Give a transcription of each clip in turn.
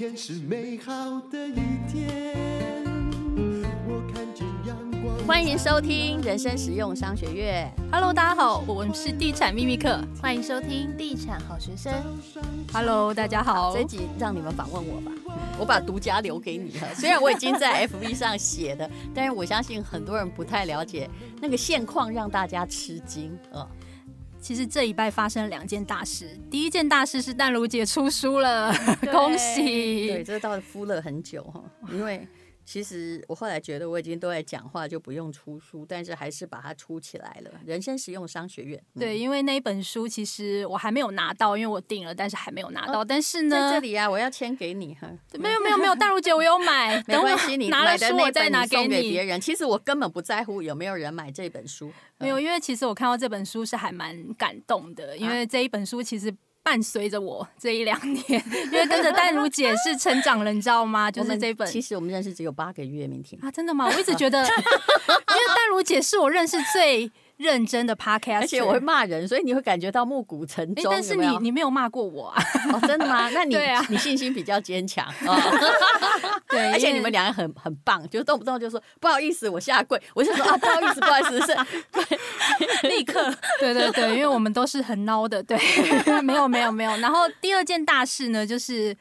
天是美好的一天。我看见阳光。欢迎收听人生实用商学院。Hello，大家好，我们是地产秘密课，欢迎收听地产好学生。Hello，大家好，这集让你们访问我吧，我把独家留给你了。虽然我已经在 FB 上写的，但是我相信很多人不太了解那个现况，让大家吃惊啊。其实这一拜发生了两件大事。第一件大事是淡如姐出书了，恭喜！对，这个倒是敷了很久哈，因为。其实我后来觉得我已经都在讲话，就不用出书，但是还是把它出起来了。人生实用商学院，嗯、对，因为那一本书其实我还没有拿到，因为我订了，但是还没有拿到。哦、但是呢，在这里啊，我要签给你哈。没有没有没有，大如姐我有买，没关系，你拿了书我再拿给你。别人其实我根本不在乎有没有人买这本书，没有，因为其实我看到这本书是还蛮感动的，因为这一本书其实。伴随着我这一两年，因为跟着淡如姐是成长了，你知道吗？就是这本。其实我们认识只有八个月，明天啊，真的吗？我一直觉得，因为淡如姐是我认识最。认真的 podcast，而且我会骂人，所以你会感觉到暮鼓晨钟。但是你你没有骂过我啊？哦，真的吗？那你你信心比较坚强。哦、对，而且你们两个很很棒，就动不动就说不好意思，我下跪。我就说啊，不好意思，不好意思，是，对，立刻。对对对，因为我们都是很孬的，对，没有没有没有。然后第二件大事呢，就是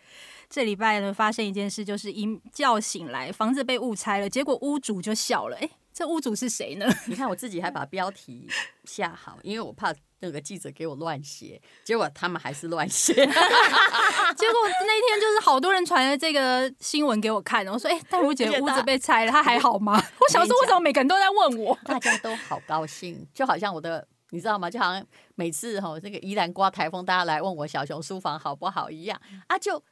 这礼拜呢发生一件事，就是一觉醒来，房子被误拆了，结果屋主就笑了，哎。这屋主是谁呢？你看我自己还把标题下好，因为我怕那个记者给我乱写，结果他们还是乱写。结果那一天就是好多人传了这个新闻给我看，我说：“哎，淡如姐屋子被拆了，她还好吗？” 我想说，为什么每个人都在问我？大家都好高兴，就好像我的，你知道吗？就好像每次哈这个宜兰刮台风，大家来问我小熊书房好不好一样啊，就。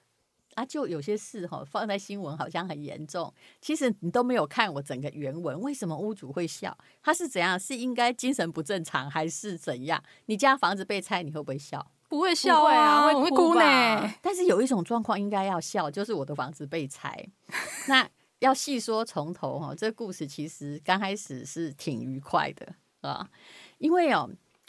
啊，就有些事哈，放在新闻好像很严重，其实你都没有看我整个原文，为什么屋主会笑？他是怎样？是应该精神不正常，还是怎样？你家房子被拆，你会不会笑？不会笑啊，会会哭呢。但是有一种状况应该要笑，就是我的房子被拆。那要细说从头哈，这故事其实刚开始是挺愉快的啊，因为哦。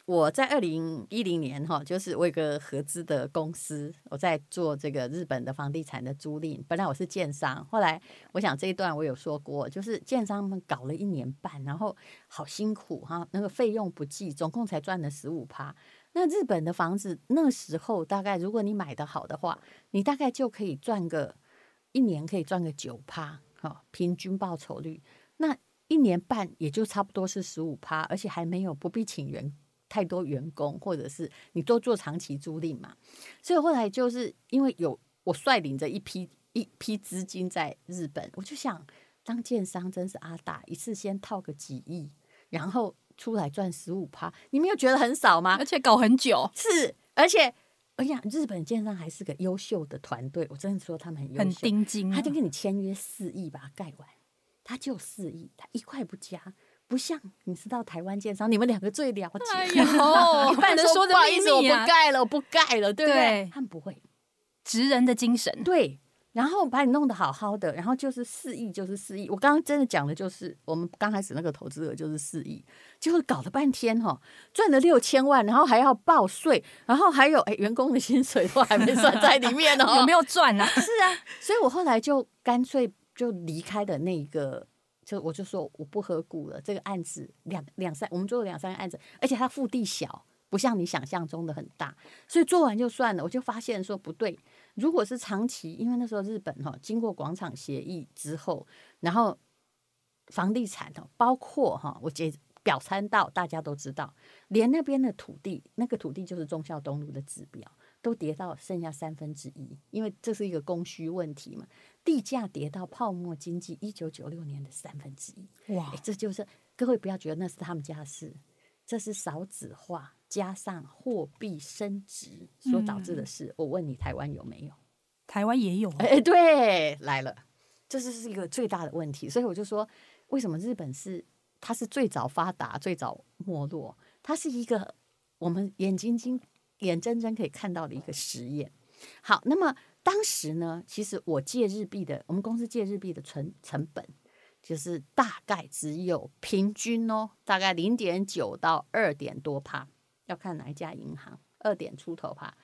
我在二零一零年哈，就是我有个合资的公司，我在做这个日本的房地产的租赁。本来我是建商，后来我想这一段我有说过，就是建商们搞了一年半，然后好辛苦哈，那个费用不计，总共才赚了十五趴。那日本的房子那时候大概如果你买得好的话，你大概就可以赚个一年可以赚个九趴哈，平均报酬率。那一年半也就差不多是十五趴，而且还没有不必请员。太多员工，或者是你都做长期租赁嘛，所以后来就是因为有我率领着一批一批资金在日本，我就想当建商真是阿大，一次先套个几亿，然后出来赚十五趴，你没有觉得很少吗？而且搞很久，是，而且哎呀，日本建商还是个优秀的团队，我真的说他们很优秀，很盯紧，他就跟你签约四亿把它盖完，他就四亿，他一块不加。不像你知道台湾建商，你们两个最了解。哎呦，一般人说的不好意思，我不盖了，我不盖了，对不对？对，他们不会，职人的精神。对，然后把你弄得好好的，然后就是四亿，就是四亿。我刚刚真的讲的就是我们刚开始那个投资额就是四亿，结果搞了半天哈，赚了六千万，然后还要报税，然后还有哎员工的薪水都还没算在里面哦，有没有赚啊？是啊，所以我后来就干脆就离开了那个。就我就说我不合股了，这个案子两两三，我们做了两三个案子，而且它腹地小，不像你想象中的很大，所以做完就算了。我就发现说不对，如果是长期，因为那时候日本哈经过广场协议之后，然后房地产哈包括哈我解表参道，大家都知道，连那边的土地，那个土地就是忠孝东路的指标。都跌到剩下三分之一，因为这是一个供需问题嘛。地价跌到泡沫经济一九九六年的三分之一，哇！这就是各位不要觉得那是他们家的事，这是少子化加上货币升值所导致的事。嗯、我问你，台湾有没有？台湾也有。哎，对，来了，这是是一个最大的问题。所以我就说，为什么日本是它是最早发达、最早没落？它是一个我们眼睛睛。眼睁睁可以看到的一个实验。好，那么当时呢，其实我借日币的，我们公司借日币的存成本，就是大概只有平均哦，大概零点九到二点多帕，要看哪一家银行，二点出头趴，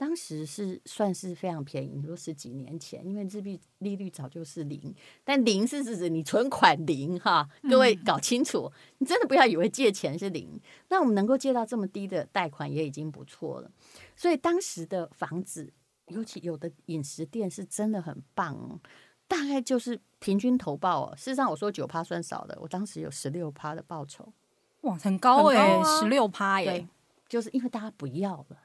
当时是算是非常便宜，你说十几年前，因为日币利率早就是零，但零是指你存款零哈，各位搞清楚，嗯、你真的不要以为借钱是零，那我们能够借到这么低的贷款也已经不错了。所以当时的房子，尤其有的饮食店是真的很棒哦，大概就是平均投报哦。事实上我说九趴算少的，我当时有十六趴的报酬，哇，很高哎、欸，十六趴耶，就是因为大家不要了。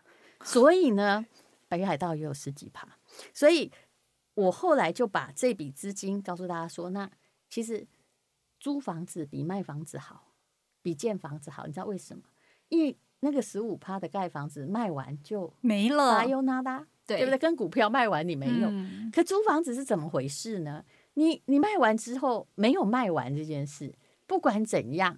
所以呢，北海道也有十几趴，所以我后来就把这笔资金告诉大家说，那其实租房子比卖房子好，比建房子好，你知道为什么？因为那个十五趴的盖房子卖完就没了，撒优那拉，对，对不对？跟股票卖完你没有，嗯、可租房子是怎么回事呢？你你卖完之后没有卖完这件事，不管怎样，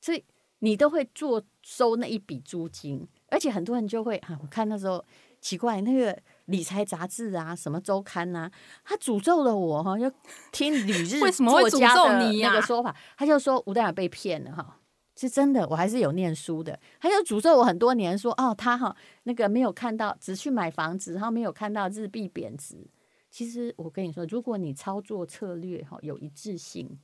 所以你都会做收那一笔租金。而且很多人就会啊，我看那时候奇怪，那个理财杂志啊，什么周刊啊，他诅咒了我哈，要听旅日为什么会诅咒你？那个说法，他就说吴淡如被骗了哈，是真的，我还是有念书的。他就诅咒我很多年，说哦，他哈那个没有看到，只去买房子，然后没有看到日币贬值。其实我跟你说，如果你操作策略哈有一致性，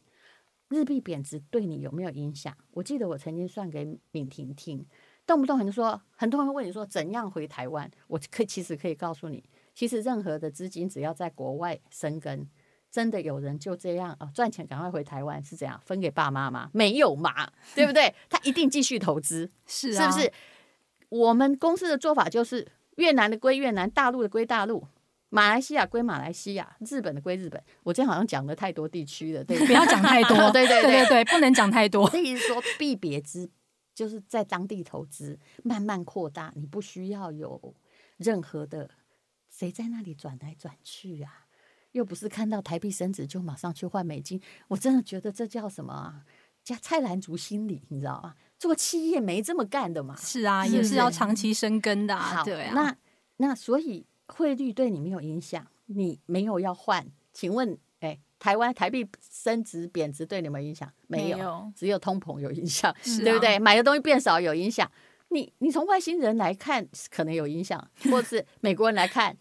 日币贬值对你有没有影响？我记得我曾经算给敏婷听。动不动很多说，很多人会问你说怎样回台湾？我可以其实可以告诉你，其实任何的资金只要在国外生根，真的有人就这样啊赚钱赶快回台湾是怎样分给爸妈吗？没有嘛，对不对？他一定继续投资，是是不是？我们公司的做法就是越南的归越南，大陆的归大陆，马来西亚归马来西亚，日本的归日本。我今天好像讲了太多地区了，对，不要讲太多，对对对对对，不能讲太多。所以说必别之。就是在当地投资，慢慢扩大，你不需要有任何的谁在那里转来转去啊，又不是看到台币升值就马上去换美金，我真的觉得这叫什么啊？叫菜篮族心理，你知道吗？做企业没这么干的嘛。是啊，也是要长期生根的啊。好对啊，那那所以汇率对你没有影响，你没有要换，请问？台湾台币升值贬值对你们影响没有？没有，只有通膨有影响，啊、对不对？买的东西变少有影响。你你从外星人来看可能有影响，或是美国人来看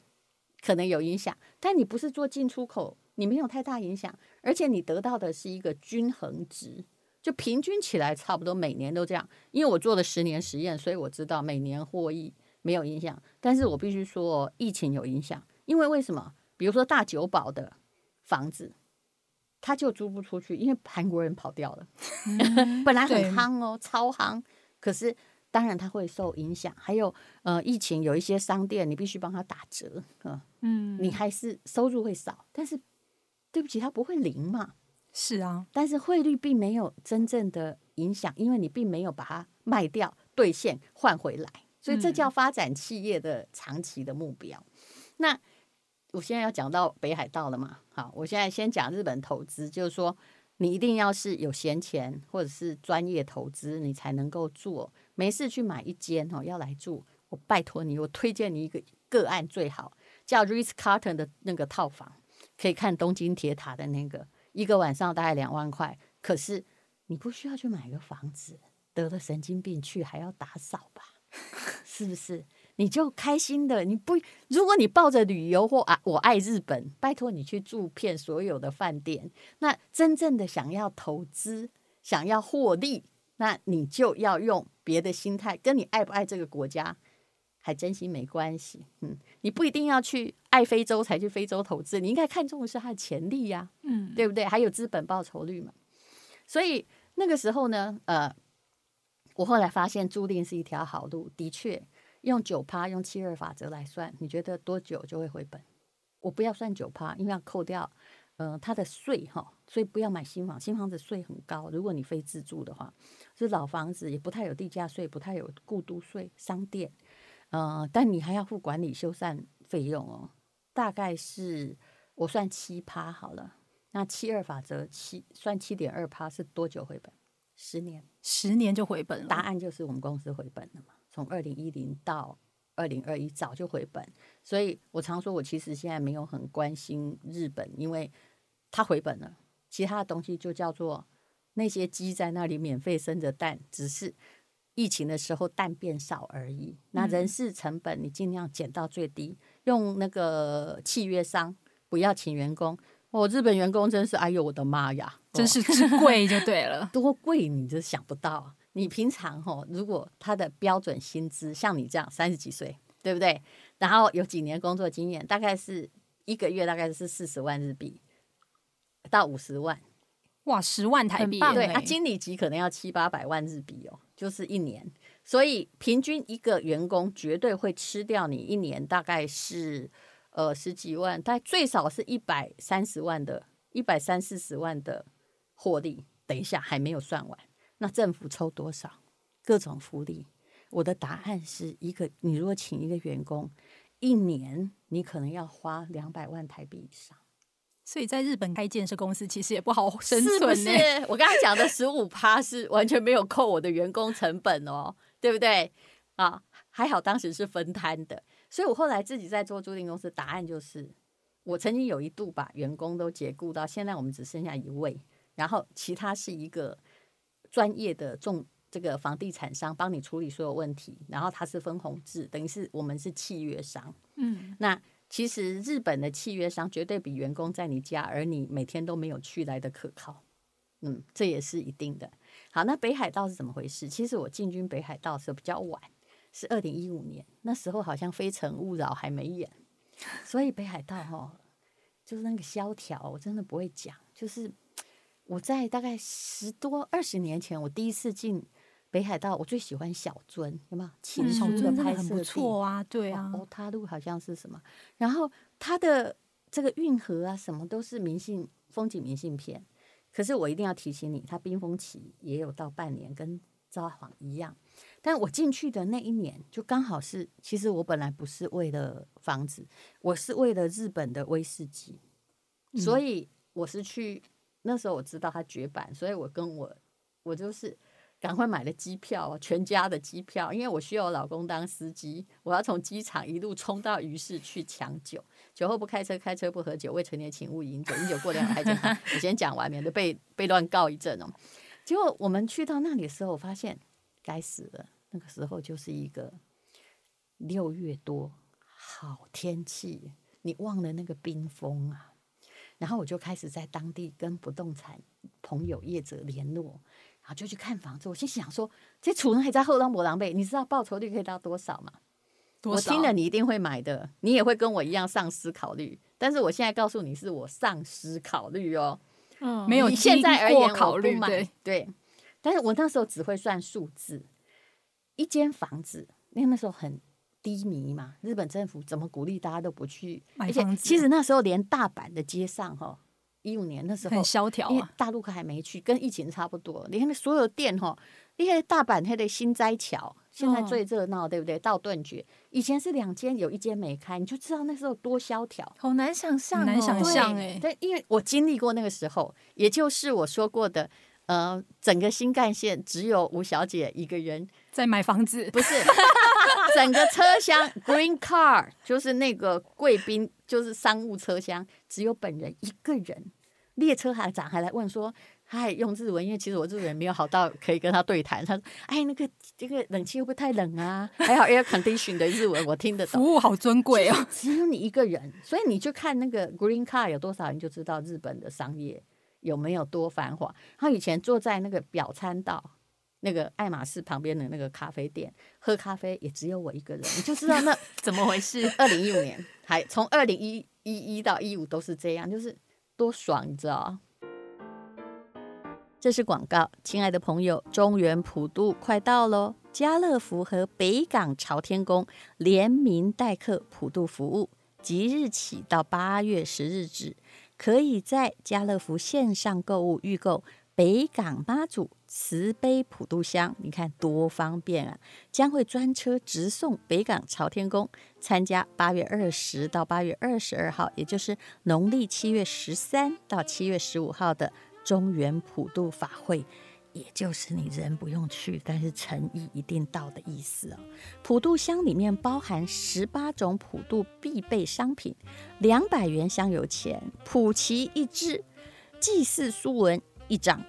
可能有影响，但你不是做进出口，你没有太大影响，而且你得到的是一个均衡值，就平均起来差不多每年都这样。因为我做了十年实验，所以我知道每年获益没有影响。但是我必须说疫情有影响，因为为什么？比如说大久保的房子。他就租不出去，因为韩国人跑掉了。嗯、本来很夯哦，超夯。可是当然他会受影响。还有呃，疫情有一些商店，你必须帮他打折，嗯，嗯你还是收入会少。但是对不起，它不会零嘛。是啊，但是汇率并没有真正的影响，因为你并没有把它卖掉兑现换回来，所以这叫发展企业的长期的目标。嗯、那。我现在要讲到北海道了嘛？好，我现在先讲日本投资，就是说你一定要是有闲钱或者是专业投资，你才能够做。没事去买一间哦，要来住，我拜托你，我推荐你一个个案最好，叫 Ritz Carlton 的那个套房，可以看东京铁塔的那个，一个晚上大概两万块。可是你不需要去买个房子，得了神经病去还要打扫吧？是不是？你就开心的，你不，如果你抱着旅游或啊，我爱日本，拜托你去住遍所有的饭店。那真正的想要投资、想要获利，那你就要用别的心态，跟你爱不爱这个国家还真心没关系。嗯，你不一定要去爱非洲才去非洲投资，你应该看重的是它的潜力呀，嗯，对不对？还有资本报酬率嘛。所以那个时候呢，呃，我后来发现租赁是一条好路，的确。用九趴，用七二法则来算，你觉得多久就会回本？我不要算九趴，因为要扣掉，呃，它的税哈，所以不要买新房，新房子税很高。如果你非自住的话，是老房子也不太有地价税，不太有过都税，商店，呃，但你还要付管理修缮费用哦，大概是我算七趴好了。那七二法则七算七点二趴是多久回本？十年，十年就回本了。答案就是我们公司回本了嘛。从二零一零到二零二一，早就回本，所以我常说，我其实现在没有很关心日本，因为它回本了。其他的东西就叫做那些鸡在那里免费生着蛋，只是疫情的时候蛋变少而已。那人事成本你尽量减到最低，用那个契约商，不要请员工。哦，日本员工真是，哎呦我的妈呀，真是之贵就对了，多贵你就想不到。你平常哦，如果他的标准薪资像你这样三十几岁，对不对？然后有几年工作经验，大概是一个月大概是四十万日币到五十万，哇，十万台币，对，啊，经理级可能要七八百万日币哦，就是一年。所以平均一个员工绝对会吃掉你一年大概是呃十几万，但最少是一百三十万的，一百三四十万的获利。等一下还没有算完。那政府抽多少？各种福利。我的答案是一个，你如果请一个员工，一年你可能要花两百万台币以上。所以在日本开建设公司其实也不好生存，是不是？我刚才讲的十五趴是完全没有扣我的员工成本哦，对不对？啊，还好当时是分摊的。所以我后来自己在做租赁公司，答案就是，我曾经有一度把员工都解雇到现在，我们只剩下一位，然后其他是一个。专业的重这个房地产商帮你处理所有问题，然后他是分红制，等于是我们是契约商。嗯，那其实日本的契约商绝对比员工在你家，而你每天都没有去来的可靠。嗯，这也是一定的。好，那北海道是怎么回事？其实我进军北海道的时候比较晚，是二零一五年，那时候好像《非诚勿扰》还没演，所以北海道哈，就是那个萧条，我真的不会讲，就是。我在大概十多二十年前，我第一次进北海道，我最喜欢小樽，有没有？青春的拍摄地，错啊，对啊，哦，他路好像是什么，然后它的这个运河啊，什么都是明信风景明信片。可是我一定要提醒你，它冰封期也有到半年，跟札幌一样。但我进去的那一年，就刚好是，其实我本来不是为了房子，我是为了日本的威士忌，所以我是去。那时候我知道他绝版，所以我跟我我就是赶快买了机票，全家的机票，因为我需要我老公当司机，我要从机场一路冲到鱼市去抢酒，酒后不开车，开车不喝酒，未成年请勿饮酒，饮酒过量还健康。我先讲完，免得被被乱告一阵哦。结果我们去到那里的时候，我发现该死了，那个时候就是一个六月多，好天气，你忘了那个冰封啊。然后我就开始在当地跟不动产朋友业者联络，然后就去看房子。我心想说，这楚人还在后浪博狼狈，你知道报酬率可以到多少吗？多少？我听了你一定会买的，你也会跟我一样丧失考虑。但是我现在告诉你是我丧失考虑哦，嗯，没有现在而言考虑买对，对。但是我那时候只会算数字，一间房子，因为那时候很。低迷嘛，日本政府怎么鼓励大家都不去买房子？其实那时候连大阪的街上哈，一五年那时候很萧条啊，大陆客还没去，跟疫情差不多。你看那所有店哈，那些大阪那的新斋桥现在最热闹，对不对？到顿堀以前是两间，有一间没开，你就知道那时候多萧条，好难想象，难想象哎。对，因为我经历过那个时候，也就是我说过的，呃，整个新干线只有吴小姐一个人在买房子，不是。整个车厢 Green Car 就是那个贵宾，就是商务车厢，只有本人一个人。列车行长还来问说，他还用日文，因为其实我日文没有好到可以跟他对谈。他说：“哎，那个这个冷气会不会太冷啊？” 还好 Air Condition 的日文我听得懂。服务好尊贵哦，只有你一个人，所以你就看那个 Green Car 有多少人，就知道日本的商业有没有多繁华。他以前坐在那个表参道。那个爱马仕旁边的那个咖啡店，喝咖啡也只有我一个人，你就知道那 怎么回事。二零一五年还从二零一一一到一五都是这样，就是多爽，你知道？这是广告，亲爱的朋友，中原普渡快到喽！家乐福和北港朝天宫联名代客普渡服务，即日起到八月十日止，可以在家乐福线上购物预购。北港妈祖慈悲普渡香，你看多方便啊！将会专车直送北港朝天宫参加八月二十到八月二十二号，也就是农历七月十三到七月十五号的中原普渡法会，也就是你人不用去，但是诚意一定到的意思哦。普渡香里面包含十八种普渡必备商品，两百元香油钱，普旗一支，祭祀书文。一张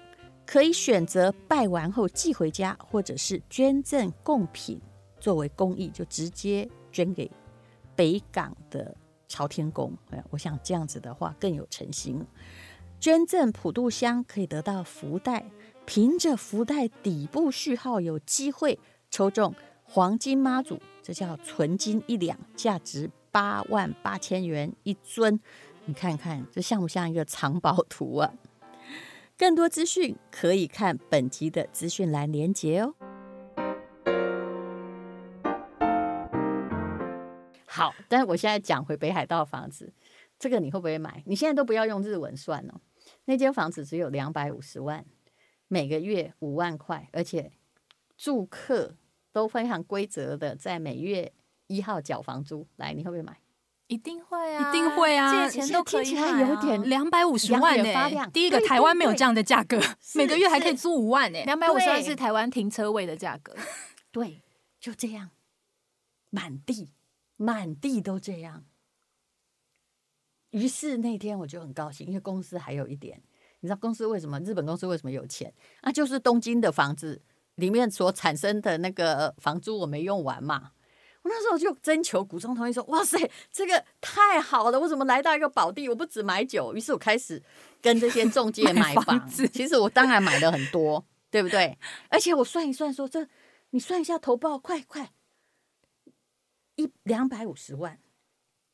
可以选择拜完后寄回家，或者是捐赠贡品作为公益，就直接捐给北港的朝天宫。我想这样子的话更有诚心。捐赠普渡香可以得到福袋，凭着福袋底部序号有机会抽中黄金妈祖，这叫纯金一两，价值八万八千元一尊。你看看这像不像一个藏宝图啊？更多资讯可以看本集的资讯栏连结哦。好，但是我现在讲回北海道房子，这个你会不会买？你现在都不要用日文算哦。那间房子只有两百五十万，每个月五万块，而且住客都非常规则的在每月一号缴房租。来，你会不会买？一定会啊，一定会啊！借钱都可以买啊，有点两百五十万呢、欸。第一个，台湾没有这样的价格，每个月还可以租五万呢、欸。两百五十万是台湾停车位的价格。对，就这样，满地满地都这样。于是那天我就很高兴，因为公司还有一点，你知道公司为什么？日本公司为什么有钱？那就是东京的房子里面所产生的那个房租我没用完嘛。我那时候就征求股东同意说：“哇塞，这个太好了！我怎么来到一个宝地？我不只买酒。”于是我开始跟这些中介 买房，子。其实我当然买了很多，对不对？而且我算一算说，说这你算一下投报，快快一两百五十万，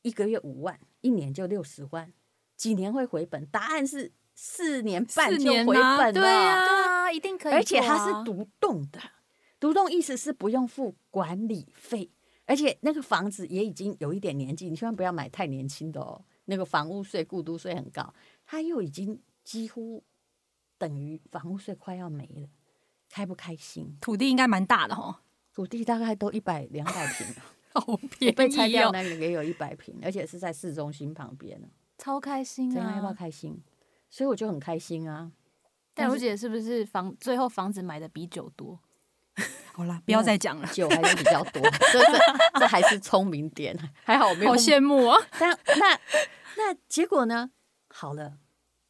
一个月五万，一年就六十万，几年会回本？答案是四年半就回本了。对啊，对啊，一定可以。而且它是独栋的，独栋意思是不用付管理费。而且那个房子也已经有一点年纪，你千万不要买太年轻的哦。那个房屋税、故都税很高，它又已经几乎等于房屋税快要没了，开不开心？土地应该蛮大的哦，土地大概都一百两百平，好便宜哦。被拆掉那个也有一百平，而且是在市中心旁边呢，超开心啊！要不要开心？所以我就很开心啊。但如姐是不是房最后房子买的比酒多？好啦，不要再讲了。酒还是比较多，这这这还是聪明点，还好我没有。好羡慕啊！但那那结果呢？好了，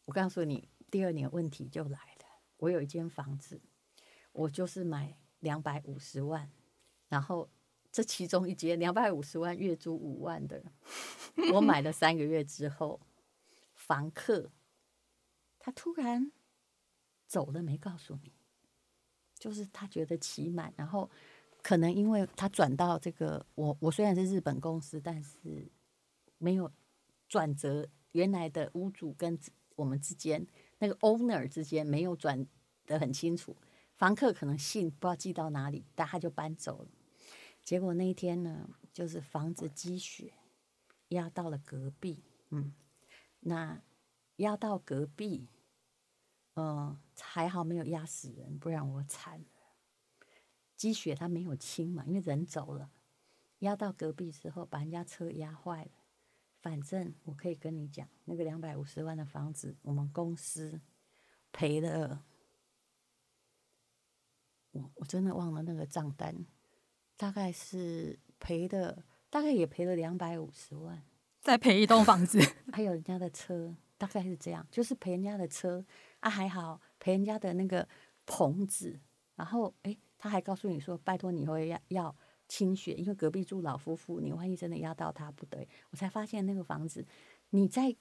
我告诉你，第二年问题就来了。我有一间房子，我就是买两百五十万，然后这其中一间两百五十万月租五万的，我买了三个月之后，房客他突然走了，没告诉你。就是他觉得期满，然后可能因为他转到这个我我虽然是日本公司，但是没有转折原来的屋主跟我们之间那个 owner 之间没有转得很清楚，房客可能信不知道寄到哪里，但他就搬走了。结果那一天呢，就是房子积雪压到了隔壁，嗯，那压到隔壁。嗯，还好没有压死人，不然我惨了。积雪它没有清嘛，因为人走了，压到隔壁之后把人家车压坏了。反正我可以跟你讲，那个两百五十万的房子，我们公司赔了。我我真的忘了那个账单，大概是赔的，大概也赔了两百五十万。再赔一栋房子，还有人家的车，大概是这样，就是赔人家的车。啊，还好赔人家的那个棚子，然后哎，他还告诉你说，拜托你会要要清雪，因为隔壁住老夫妇，你万一真的压到他不对。我才发现那个房子，你在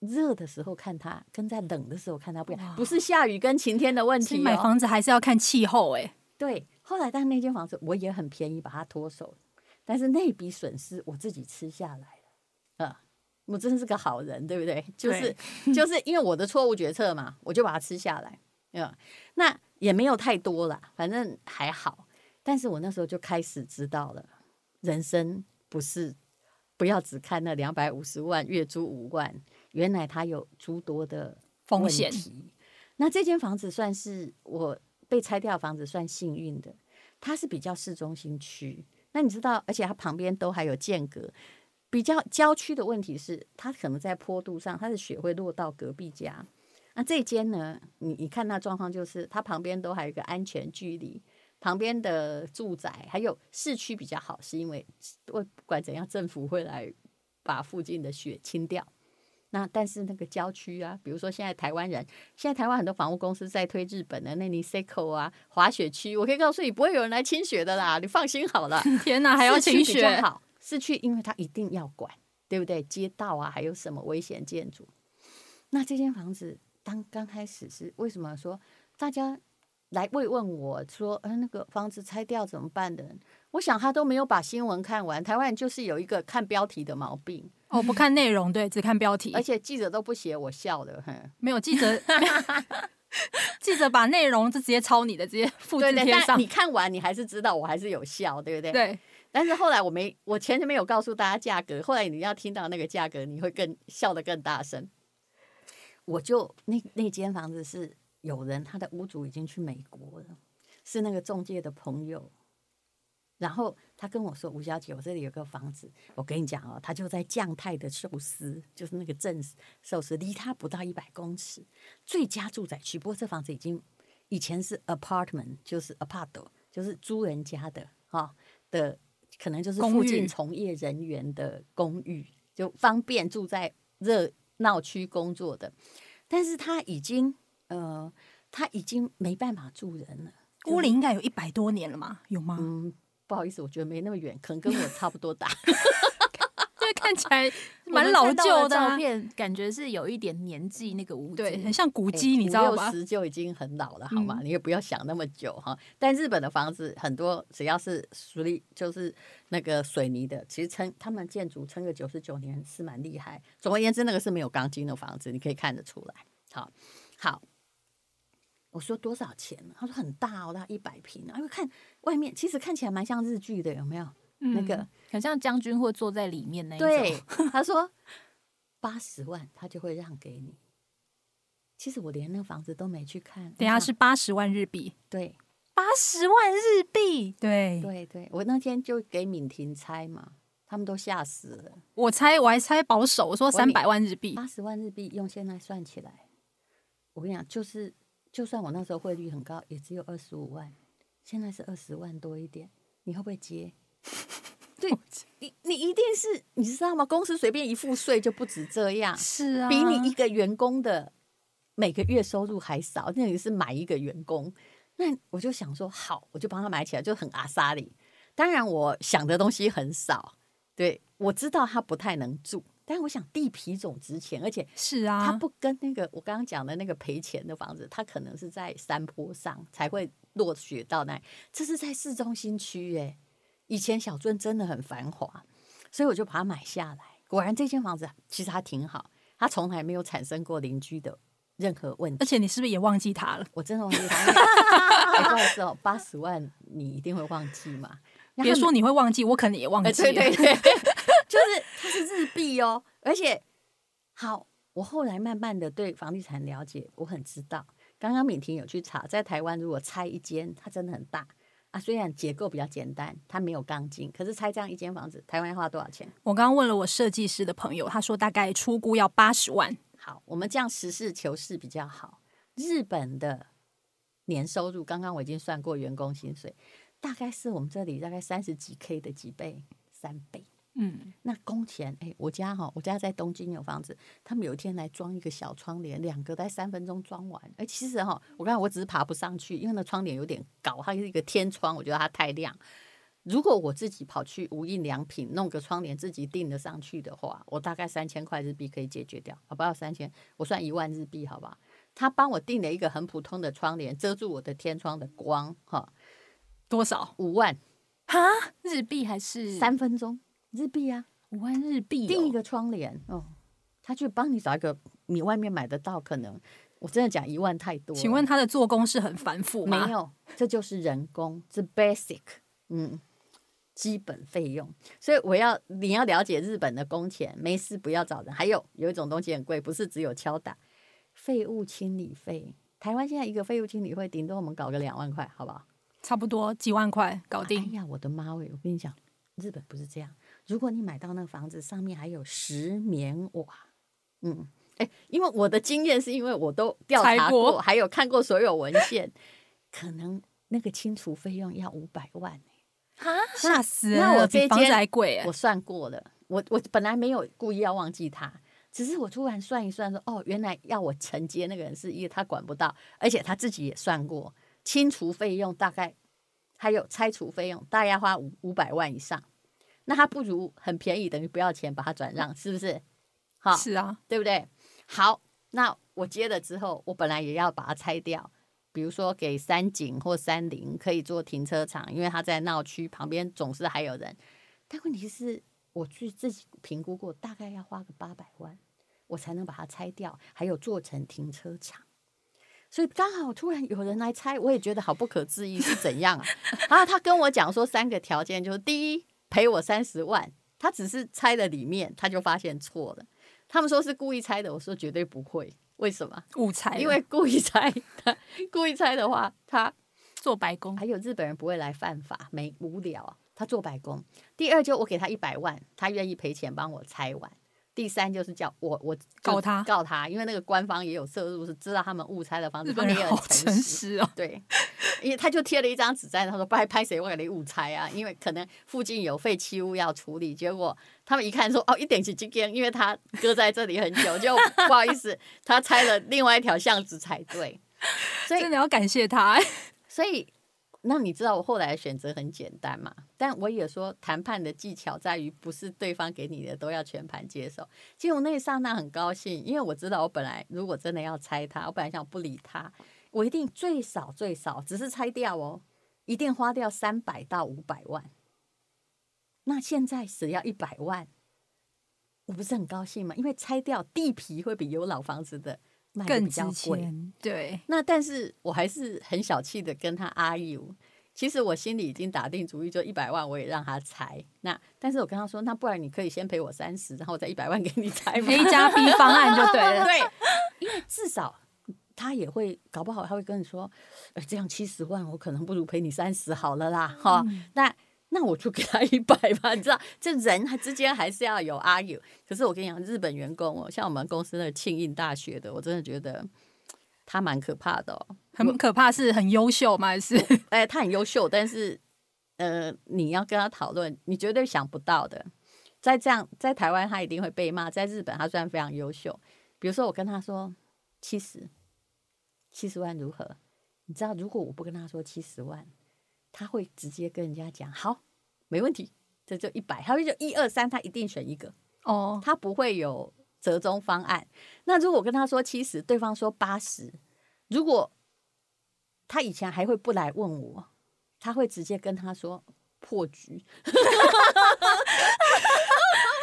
热的时候看它，跟在冷的时候看它不一样，不是下雨跟晴天的问题哦。买房子还是要看气候哎。对，后来但那间房子我也很便宜把它脱手，但是那笔损失我自己吃下来了，啊。我真是个好人，对不对？就是 就是因为我的错误决策嘛，我就把它吃下来。嗯，那也没有太多啦，反正还好。但是我那时候就开始知道了，人生不是不要只看那两百五十万月租五万，原来它有诸多的风险。那这间房子算是我被拆掉房子，算幸运的。它是比较市中心区，那你知道，而且它旁边都还有间隔。比较郊区的问题是，它可能在坡度上，它的雪会落到隔壁家。那这间呢，你你看那状况，就是它旁边都还有一个安全距离，旁边的住宅还有市区比较好，是因为不管怎样，政府会来把附近的雪清掉。那但是那个郊区啊，比如说现在台湾人，现在台湾很多房屋公司在推日本的那 Niseko 啊滑雪区，我可以告诉你，不会有人来清雪的啦，你放心好了。天哪，还要清雪？好，市区因为他一定要管，对不对？街道啊，还有什么危险建筑？那这间房子当刚开始是为什么说大家来慰问我说，呃，那个房子拆掉怎么办的？我想他都没有把新闻看完。台湾人就是有一个看标题的毛病。哦，不看内容，对，只看标题，而且记者都不写，我笑的，哼，没有记者，记者把内容就直接抄你的，直接复制贴上。你看完，你还是知道，我还是有笑，对不对？对。但是后来我没，我前面没有告诉大家价格，后来你要听到那个价格，你会更笑得更大声。我就那那间房子是有人，他的屋主已经去美国了，是那个中介的朋友。然后他跟我说：“吴小姐，我这里有个房子，我跟你讲哦，他就在将太的寿司，就是那个镇寿司，离他不到一百公尺，最佳住宅区。不过这房子已经以前是 apartment，就是 apart，就是租人家的哈、的，可能就是附近从业人员的公寓，就方便住在热闹区工作的。但是他已经呃，他已经没办法住人了。屋龄应该有一百多年了嘛？有吗？”嗯不好意思，我觉得没那么远，可能跟我差不多大。对，看起来 蛮老旧的、啊、照片，感觉是有一点年纪。那个屋子对，很像古迹，欸、你知道吗？五六十就已经很老了，好吗？嗯、你也不要想那么久哈。但日本的房子很多，只要是水泥就是那个水泥的，其实撑他们建筑撑个九十九年是蛮厉害。总而言之，那个是没有钢筋的房子，你可以看得出来。好，好。我说多少钱？他说很大哦，大概一百平。啊。因为看外面，其实看起来蛮像日剧的，有没有？嗯、那个很像将军会坐在里面那一种。对，他说八十万，他就会让给你。其实我连那个房子都没去看。等下是八十万日币。对，八十万日币。对对对，我那天就给敏婷猜嘛，他们都吓死了。我猜我还猜保守，我说三百万日币。八十万日币用现在算起来，我跟你讲，就是。就算我那时候汇率很高，也只有二十五万，现在是二十万多一点，你会不会接？对，你你一定是你知道吗？公司随便一付税就不止这样，是啊，比你一个员工的每个月收入还少，那你是买一个员工，那我就想说好，我就帮他买起来，就很阿萨里。当然，我想的东西很少，对，我知道他不太能住。但是我想地皮总值钱，而且是啊，他不跟那个我刚刚讲的那个赔钱的房子，他可能是在山坡上才会落雪到那里，这是在市中心区哎。以前小樽真的很繁华，所以我就把它买下来。果然这间房子其实它挺好，它从来没有产生过邻居的任何问题。而且你是不是也忘记它了？我真的忘记它了。不好意思哦，八十万你一定会忘记嘛？别说你会忘记，我可能也忘记了。对对对。就是它是日币哦，而且好，我后来慢慢的对房地产了解，我很知道。刚刚敏婷有去查，在台湾如果拆一间，它真的很大啊，虽然结构比较简单，它没有钢筋，可是拆这样一间房子，台湾要花多少钱？我刚刚问了我设计师的朋友，他说大概出估要八十万。好，我们这样实事求是比较好。日本的年收入，刚刚我已经算过员工薪水，大概是我们这里大概三十几 K 的几倍，三倍。嗯，那工钱哎，我家哈，我家在东京有房子，他们有一天来装一个小窗帘，两个在三分钟装完。哎，其实哈，我刚才我只是爬不上去，因为那窗帘有点高，它是一个天窗，我觉得它太亮。如果我自己跑去无印良品弄个窗帘自己订得上去的话，我大概三千块日币可以解决掉，好不好？三千，我算一万日币，好不好？他帮我订了一个很普通的窗帘，遮住我的天窗的光，哈，多少？五万？哈？日币还是三分钟？日币啊，五万日币订一个窗帘哦，他去帮你找一个你外面买得到，可能我真的讲一万太多。请问他的做工是很繁复吗？没有，这就是人工，是 basic，嗯，基本费用。所以我要你要了解日本的工钱，没事不要找人。还有有一种东西很贵，不是只有敲打，废物清理费。台湾现在一个废物清理费，顶多我们搞个两万块，好不好？差不多几万块搞定。哎呀，我的妈喂！我跟你讲，日本不是这样。如果你买到那个房子上面还有石棉瓦，嗯，哎，因为我的经验是因为我都调查过，还有看过所有文献，可能那个清除费用要五百万哈，吓死了！那我这间房子还贵，我算过了，我我本来没有故意要忘记它，只是我突然算一算说，哦，原来要我承接那个人是因为他管不到，而且他自己也算过清除费用大概还有拆除费用，大概要花五五百万以上。那他不如很便宜，等于不要钱把它转让，是不是？好，是啊，对不对？好，那我接了之后，我本来也要把它拆掉，比如说给三井或三菱可以做停车场，因为他在闹区旁边，总是还有人。但问题是，我去自己评估过，大概要花个八百万，我才能把它拆掉，还有做成停车场。所以刚好突然有人来拆，我也觉得好不可置议，是怎样啊？然 后他跟我讲说三个条件，就是第一。赔我三十万，他只是猜了里面，他就发现错了。他们说是故意猜的，我说绝对不会。为什么？误猜？因为故意猜，他，故意猜的话，他做白工。还有日本人不会来犯法，没无聊，他做白工。第二，就我给他一百万，他愿意赔钱帮我拆完。第三就是叫我我告他告他，因为那个官方也有摄入，是知道他们误拆的方式。日本人好诚实哦，对，因为他就贴了一张纸在，他说拍拍谁我给你误拆啊，因为可能附近有废弃物要处理，结果他们一看说哦，一点起惊惊，因为他搁在这里很久，就不好意思，他拆了另外一条巷子才对，所以真的要感谢他，所以。那你知道我后来选择很简单嘛？但我也说谈判的技巧在于，不是对方给你的都要全盘接受。其实我那一刹那很高兴，因为我知道我本来如果真的要拆他，我本来想不理他，我一定最少最少只是拆掉哦，一定花掉三百到五百万。那现在只要一百万，我不是很高兴吗？因为拆掉地皮会比有老房子的。更值钱，对。那但是我还是很小气的跟他 argue。其实我心里已经打定主意，就一百万我也让他拆。那但是我跟他说，那不然你可以先赔我三十，然后我再一百万给你拆。A 加 B 方案就对了。对，因为至少他也会搞不好他会跟你说，哎，这样七十万我可能不如赔你三十好了啦，哈、嗯。那。那我就给他一百吧，你知道，这人他之间还是要有 argue。可是我跟你讲，日本员工哦，像我们公司那个庆应大学的，我真的觉得他蛮可怕的哦。很可怕是很优秀吗？还是？哎，他很优秀，但是呃，你要跟他讨论，你绝对想不到的。在这样，在台湾他一定会被骂，在日本他虽然非常优秀。比如说我跟他说七十，七十万如何？你知道，如果我不跟他说七十万。他会直接跟人家讲好，没问题，这就一百。他会就一二三，他一定选一个哦，他不会有折中方案。那如果我跟他说七十，对方说八十，如果他以前还会不来问我，他会直接跟他说破局。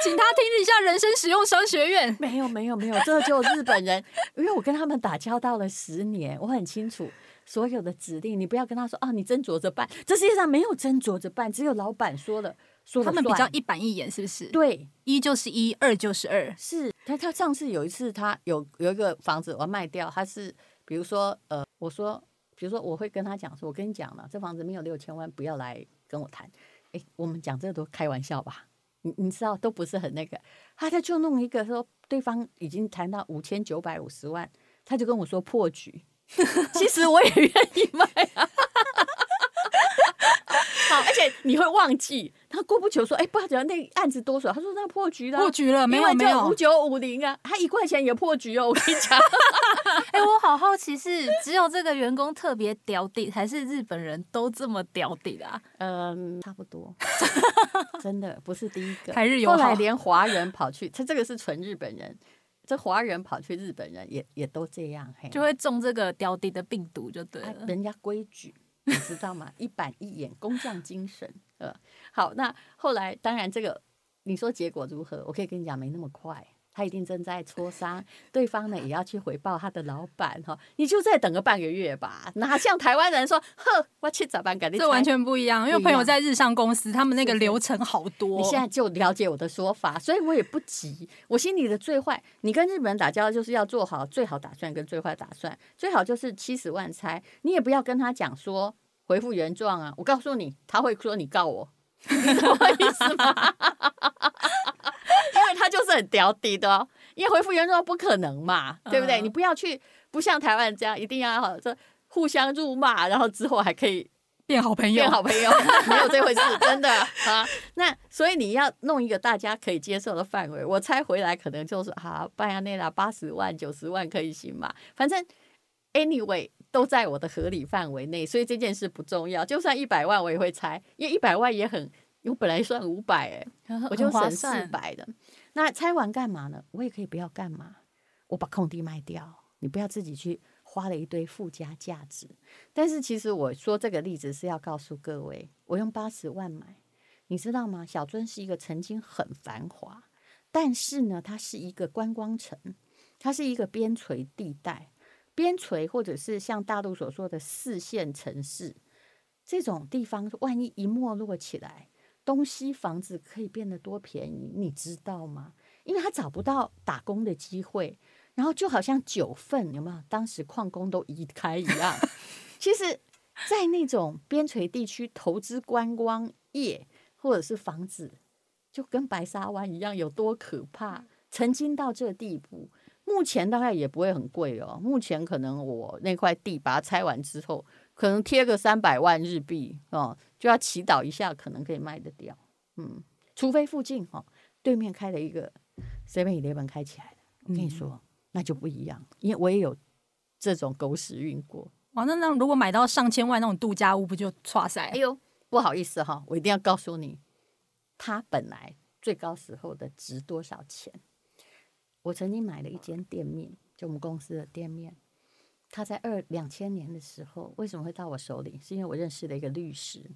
请他听一下人生实用商学院。没有没有没有，这就日本人，因为我跟他们打交道了十年，我很清楚。所有的指令，你不要跟他说啊，你斟酌着办。这世界上没有斟酌着办，只有老板说了说了。他们比较一板一眼，是不是？对，一就是一，二就是二。是他，他上次有一次，他有有一个房子我要卖掉，他是比如说呃，我说，比如说我会跟他讲说，我跟你讲了，这房子没有六千万，不要来跟我谈。哎，我们讲这个都开玩笑吧？你你知道都不是很那个，他他就弄一个说，对方已经谈到五千九百五十万，他就跟我说破局。其实我也愿意卖啊，好，而且你会忘记，他过不久说，哎、欸，不好意思，那案子多少？他说那破局了，破局了，没有没有，五九五零啊，他一块钱也破局哦，我跟你讲。哎、欸，我好好奇，是只有这个员工特别屌屌，还是日本人都这么屌屌啊？嗯，差不多，真的不是第一个，台日友好，后来连华人跑去，他这个是纯日本人。这华人跑去日本人也也都这样，嘿，就会中这个刁地的病毒就对了。人家规矩，你知道吗？一板一眼，工匠精神。呃，好，那后来当然这个，你说结果如何？我可以跟你讲，没那么快。他一定正在磋商，对方呢也要去回报他的老板哈，你就再等个半个月吧。哪像台湾人说，呵，我去早班赶这完全不一样。因为朋友在日上公司，他们那个流程好多。你现在就了解我的说法，所以我也不急。我心里的最坏，你跟日本人打交道就是要做好最好打算跟最坏打算。最好就是七十万猜，你也不要跟他讲说回复原状啊。我告诉你，他会说你告我，你懂我意思吗？是很屌底的，哦，因为恢复原状不可能嘛，对不对？Uh. 你不要去，不像台湾这样，一定要这互相辱骂，然后之后还可以变好朋友，变好朋友，没有这回事，真的啊。那所以你要弄一个大家可以接受的范围，我猜回来可能就是啊，拜亚内拉八十万、九十万可以行嘛？反正 anyway 都在我的合理范围内，所以这件事不重要。就算一百万我也会猜，因为一百万也很，我本来算五百哎，我就省四百的。那拆完干嘛呢？我也可以不要干嘛，我把空地卖掉，你不要自己去。花了一堆附加价值，但是其实我说这个例子是要告诉各位，我用八十万买，你知道吗？小樽是一个曾经很繁华，但是呢，它是一个观光城，它是一个边陲地带，边陲或者是像大陆所说的四线城市这种地方，万一一没落起来，东西房子可以变得多便宜，你知道吗？因为他找不到打工的机会。然后就好像九份有没有？当时矿工都移开一样。其实，在那种边陲地区投资观光业或者是房子，就跟白沙湾一样，有多可怕？曾经到这地步，目前大概也不会很贵哦。目前可能我那块地把它拆完之后，可能贴个三百万日币哦，就要祈祷一下，可能可以卖得掉。嗯，除非附近哦，对面开了一个 Seven Eleven 开起来了，我跟你说。嗯那就不一样，因为我也有这种狗屎运过。哇，那那如果买到上千万那种度假屋，不就剉赛？哎呦，不好意思哈，我一定要告诉你，它本来最高时候的值多少钱？我曾经买了一间店面，就我们公司的店面，它在二两千年的时候，为什么会到我手里？是因为我认识了一个律师，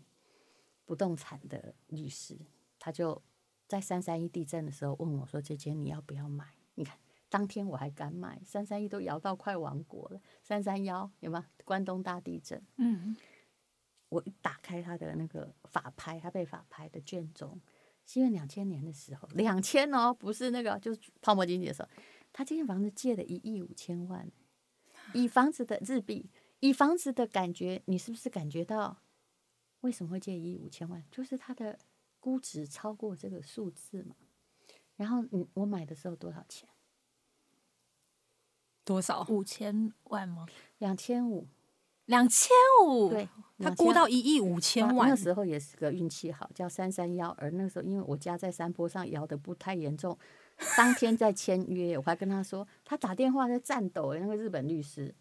不动产的律师，他就在三三一地震的时候问我说：“姐姐你要不要买？”你看。当天我还敢买，三三一都摇到快亡国了。三三幺有吗？关东大地震。嗯，我一打开他的那个法拍，他被法拍的卷宗，是因为两千年的时候，两千哦，不是那个，就是泡沫经济的时候，他这间房子借了一亿五千万，以房子的日币，以房子的感觉，你是不是感觉到为什么会借一亿五千万？就是它的估值超过这个数字嘛。然后你我买的时候多少钱？多少？五千万吗？两千五，两千五。对，他估到一亿五千万。那时候也是个运气好，叫三三幺。而那时候因为我家在山坡上，摇的不太严重。当天在签约，我还跟他说，他打电话在颤抖。那个日本律师，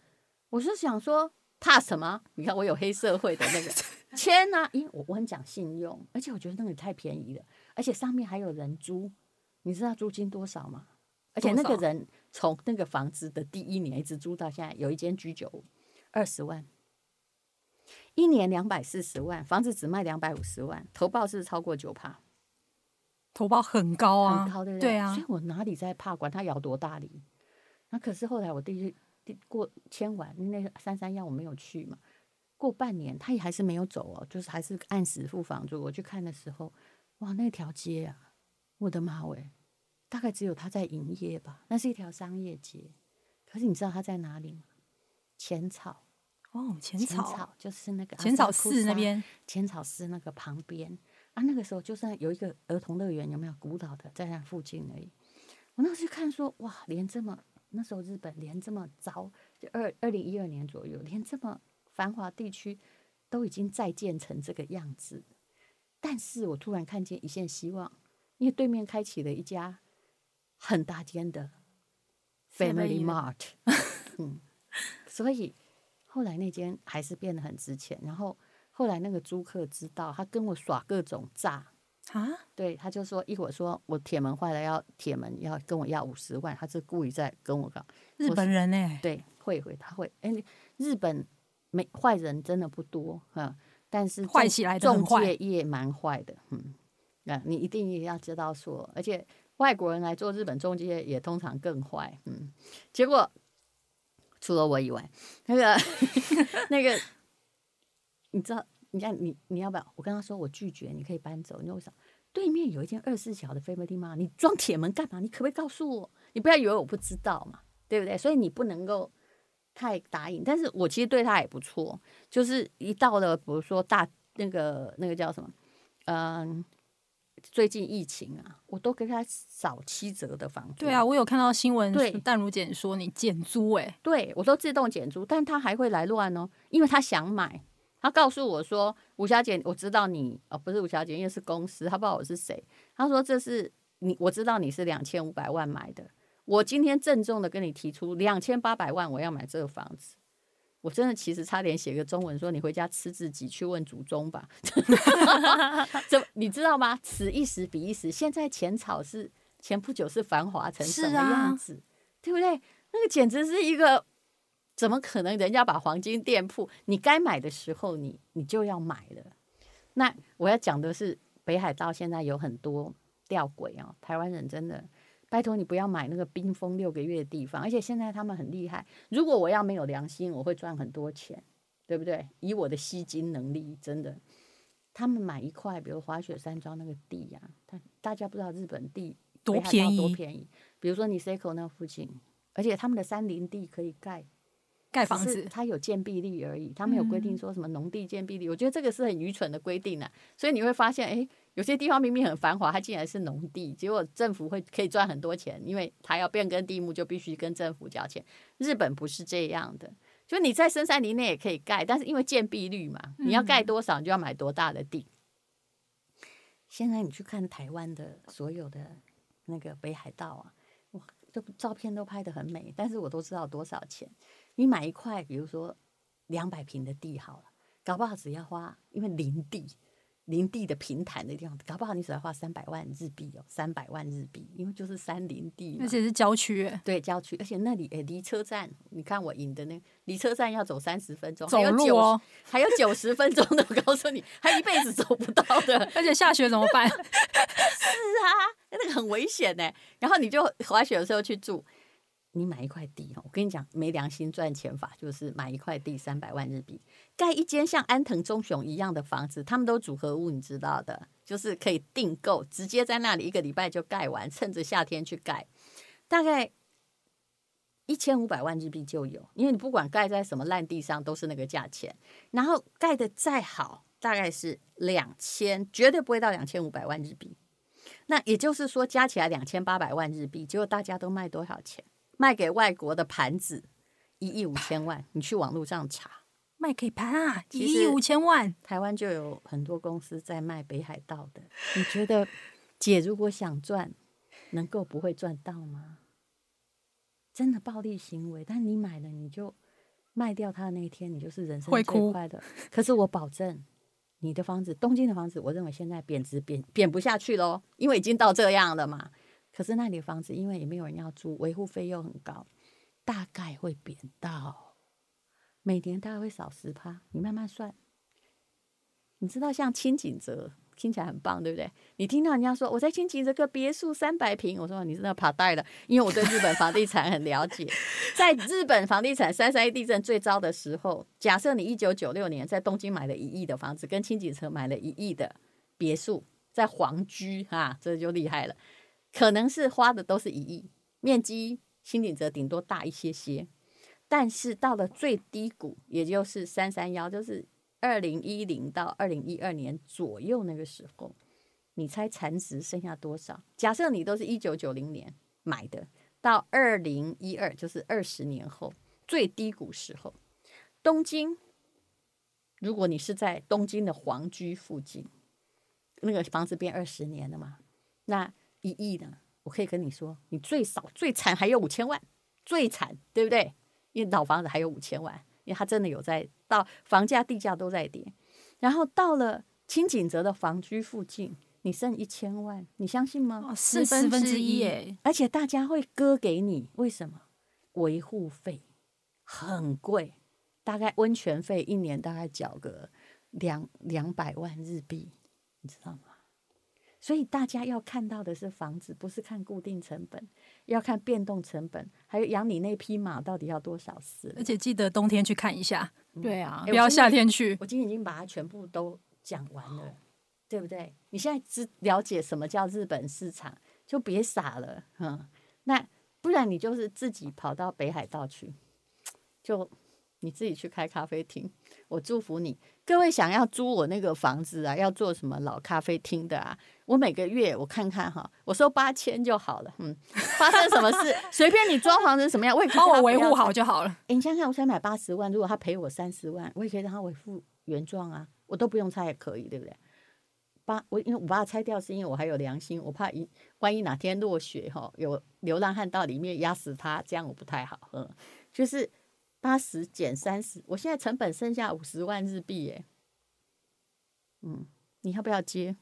我是想说怕什么？你看我有黑社会的那个 签啊，因为我我很讲信用，而且我觉得那个也太便宜了，而且上面还有人租，你知道租金多少吗？而且那个人从那个房子的第一年一直租到现在，有一间居酒屋，二十万，一年两百四十万，房子只卖两百五十万，投报是超过九趴，投报很高啊，很高对不对？对啊，所以我哪里在怕，管他咬多大力。那可是后来我第一第过签完那三三幺我没有去嘛，过半年他也还是没有走哦，就是还是按时付房租。我去看的时候，哇，那条街啊，我的妈喂！大概只有他在营业吧，那是一条商业街。可是你知道他在哪里吗？浅草哦，浅草，浅草就是那个浅草寺那边，浅草寺那个旁边啊。那个时候就算有一个儿童乐园，有没有古老的在那附近而已。我那时候看说，哇，连这么那时候日本连这么早，就二二零一二年左右，连这么繁华地区都已经再建成这个样子。但是我突然看见一线希望，因为对面开启了一家。很大间的 Family Mart，嗯，所以后来那间还是变得很值钱。然后后来那个租客知道，他跟我耍各种诈啊，对，他就说一会儿说我铁门坏了，要铁门要跟我要五十万，他是故意在跟我搞。日本人呢、欸？对，会会他会，哎，日本没坏人真的不多哈，但是坏起来中介业蛮坏的，嗯，那你一定也要知道说，而且。外国人来做日本中介也通常更坏，嗯，结果除了我以外，那个 那个，你知道？你看你你要不要？我跟他说我拒绝，你可以搬走。你为啥？对面有一间二十四小的 Family Mart，你装铁门干嘛？你可不可以告诉我？你不要以为我不知道嘛，对不对？所以你不能够太答应。但是我其实对他也不错，就是一到了，比如说大那个那个叫什么，嗯。最近疫情啊，我都给他扫七折的房租。对啊，我有看到新闻，对，淡如姐说你减租哎、欸，对我都自动减租，但他还会来乱哦，因为他想买，他告诉我说：“吴小姐，我知道你哦，不是吴小姐，因为是公司，他不知道我是谁。他说这是你，我知道你是两千五百万买的。我今天郑重的跟你提出两千八百万，我要买这个房子。我真的其实差点写个中文说，你回家吃自己去问祖宗吧。这你知道吗？此一时彼一时，现在浅草是前不久是繁华成什么样子，啊、对不对？那个简直是一个。”怎么可能？人家把黄金店铺，你该买的时候你，你你就要买了。那我要讲的是，北海道现在有很多吊诡哦。台湾人真的，拜托你不要买那个冰封六个月的地方。而且现在他们很厉害，如果我要没有良心，我会赚很多钱，对不对？以我的吸金能力，真的，他们买一块，比如滑雪山庄那个地呀、啊，大大家不知道日本地多便宜，多便宜。比如说你 Seiko 那附近，而且他们的山林地可以盖。盖房子，它有建蔽率而已，它没有规定说什么农地建蔽率。我觉得这个是很愚蠢的规定啊。所以你会发现，哎，有些地方明明很繁华，它竟然是农地，结果政府会可以赚很多钱，因为它要变更地目，就必须跟政府交钱。日本不是这样的，就你在深山林内也可以盖，但是因为建蔽率嘛，你要盖多少，你就要买多大的地。现在你去看台湾的所有的那个北海道啊，哇，就照片都拍得很美，但是我都知道多少钱。你买一块，比如说两百平的地好了，搞不好只要花，因为林地，林地的平坦的地方，搞不好你只要花三百万日币哦，三百万日币，因为就是山林地，而且是郊区，对，郊区，而且那里诶离车站，你看我引的那离车站要走三十分钟，走路哦，还有九十分钟的，我告诉你，还一辈子走不到的，而且下雪怎么办？是啊，那个很危险呢。然后你就滑雪的时候去住。你买一块地哦，我跟你讲，没良心赚钱法就是买一块地三百万日币，盖一间像安藤忠雄一样的房子，他们都组合屋，你知道的，就是可以订购，直接在那里一个礼拜就盖完，趁着夏天去盖，大概一千五百万日币就有，因为你不管盖在什么烂地上都是那个价钱，然后盖的再好，大概是两千，绝对不会到两千五百万日币，那也就是说加起来两千八百万日币，结果大家都卖多少钱？卖给外国的盘子一亿五千万，你去网络上查，卖给盘啊，一亿五千万。台湾就有很多公司在卖北海道的。你觉得姐如果想赚，能够不会赚到吗？真的暴力行为，但你买了你就卖掉它的那一天，你就是人生最快的。可是我保证，你的房子，东京的房子，我认为现在贬值贬贬不下去喽，因为已经到这样了嘛。可是那里的房子，因为也没有人要租，维护费用很高，大概会贬到每年大概会少十趴。你慢慢算，你知道像清井泽听起来很棒，对不对？你听到人家说我在清井泽个别墅三百平，我说你真的爬带的，因为我对日本房地产很了解。在日本房地产三三一地震最糟的时候，假设你一九九六年在东京买了一亿的房子，跟清井泽买了一亿的别墅，在皇居哈，这就厉害了。可能是花的都是一亿，面积轻井泽顶多大一些些，但是到了最低谷，也就是三三幺，就是二零一零到二零一二年左右那个时候，你猜残值剩下多少？假设你都是一九九零年买的，到二零一二，就是二十年后最低谷时候，东京，如果你是在东京的皇居附近，那个房子变二十年了嘛，那。一亿呢？我可以跟你说，你最少最惨还有五千万，最惨对不对？因为老房子还有五千万，因为它真的有在到房价地价都在跌，然后到了轻井泽的房居附近，你剩一千万，你相信吗？哦，四分之一诶，而且大家会割给你，为什么？维护费很贵，大概温泉费一年大概缴个两两百万日币，你知道吗？所以大家要看到的是房子，不是看固定成本，要看变动成本，还有养你那匹马到底要多少事。而且记得冬天去看一下，嗯、对啊，欸、不要夏天去。我今天已经把它全部都讲完了，对不对？你现在知了解什么叫日本市场，就别傻了，嗯。那不然你就是自己跑到北海道去，就。你自己去开咖啡厅，我祝福你。各位想要租我那个房子啊，要做什么老咖啡厅的啊？我每个月我看看哈，我收八千就好了。嗯，发生什么事随便你装潢成什么样，我也帮我维护好就好了。诶，你想想，我才买八十万，如果他赔我三十万，我也可以让他维护原状啊，我都不用拆也可以，对不对？八我因为我把它拆掉，是因为我还有良心，我怕一万一哪天落雪哈，有流浪汉到里面压死他，这样我不太好。嗯，就是八十减三十，我现在成本剩下五十万日币耶。嗯，你要不要接？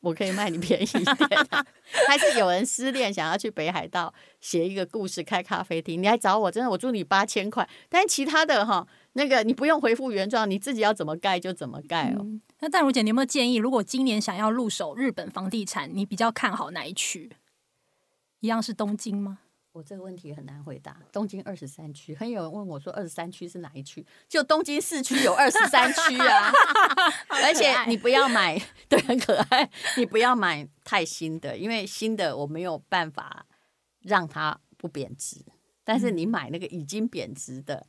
我可以卖你便宜一点。还是有人失恋想要去北海道写一个故事，开咖啡厅，你来找我，真的我租你八千块。但其他的哈，那个你不用回复原状，你自己要怎么盖就怎么盖哦。那淡如姐，你有没有建议？如果今年想要入手日本房地产，你比较看好哪一区？一样是东京吗？我这个问题很难回答。东京二十三区，很有人问我说，二十三区是哪一区？就东京市区有二十三区啊！而且你不要买，对，很可爱。你不要买太新的，因为新的我没有办法让它不贬值。但是你买那个已经贬值的。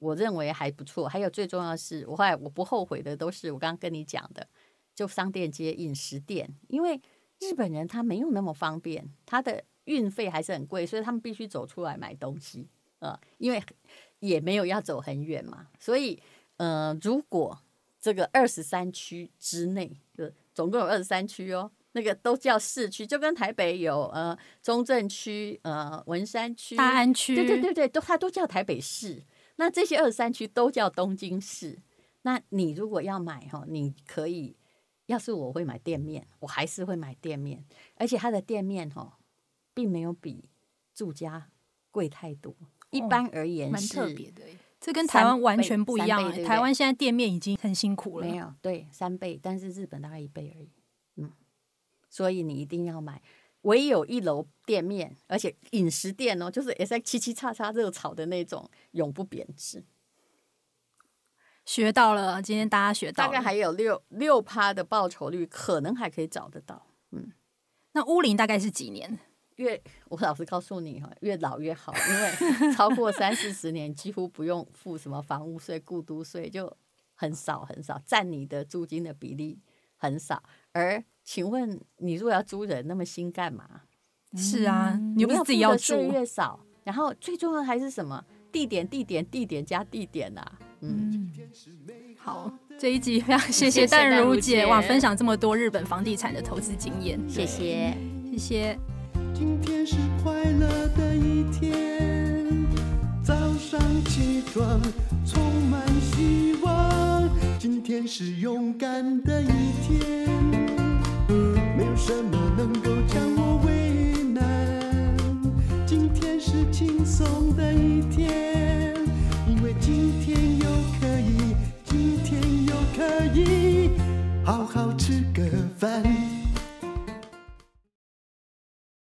我认为还不错，还有最重要的是，我后来我不后悔的都是我刚刚跟你讲的，就商店街、饮食店，因为日本人他没有那么方便，他的运费还是很贵，所以他们必须走出来买东西啊、呃，因为也没有要走很远嘛，所以呃，如果这个二十三区之内，就总共有二十三区哦，那个都叫市区，就跟台北有呃中正区、呃文山区、大安区，对对对对，都它都叫台北市。那这些二十三区都叫东京市。那你如果要买哈，你可以，要是我会买店面，我还是会买店面，而且它的店面哈，并没有比住家贵太多。一般而言是，蛮特别的，这跟台湾完全不一样。台湾现在店面已经很辛苦了，没有对三倍，但是日本大概一倍而已。嗯，所以你一定要买。唯有一楼店面，而且饮食店哦，就是 S X 七七叉叉热炒的那种，永不贬值。学到了，今天大家学到了，大概还有六六趴的报酬率，可能还可以找得到。嗯，那乌林大概是几年？越 我老实告诉你哈，越老越好，因为超过三四十年，几乎不用付什么房屋税、故都税，就很少很少，占你的租金的比例很少，而。请问你如果要租人，那么新干嘛？是啊，你又不是自己要住，越少。然后最重要的还是什么？地点、地点、地点加地点呐、啊。嗯，好，这一集非常 谢谢淡如姐哇，分享这么多日本房地产的投资经验，谢谢，谢谢。今天是快乐的一天早上起床充满希望今天是勇敢的一天没有什么能够将我为难。今天是轻松的一天因为今天又可以今天又可以好好吃个饭。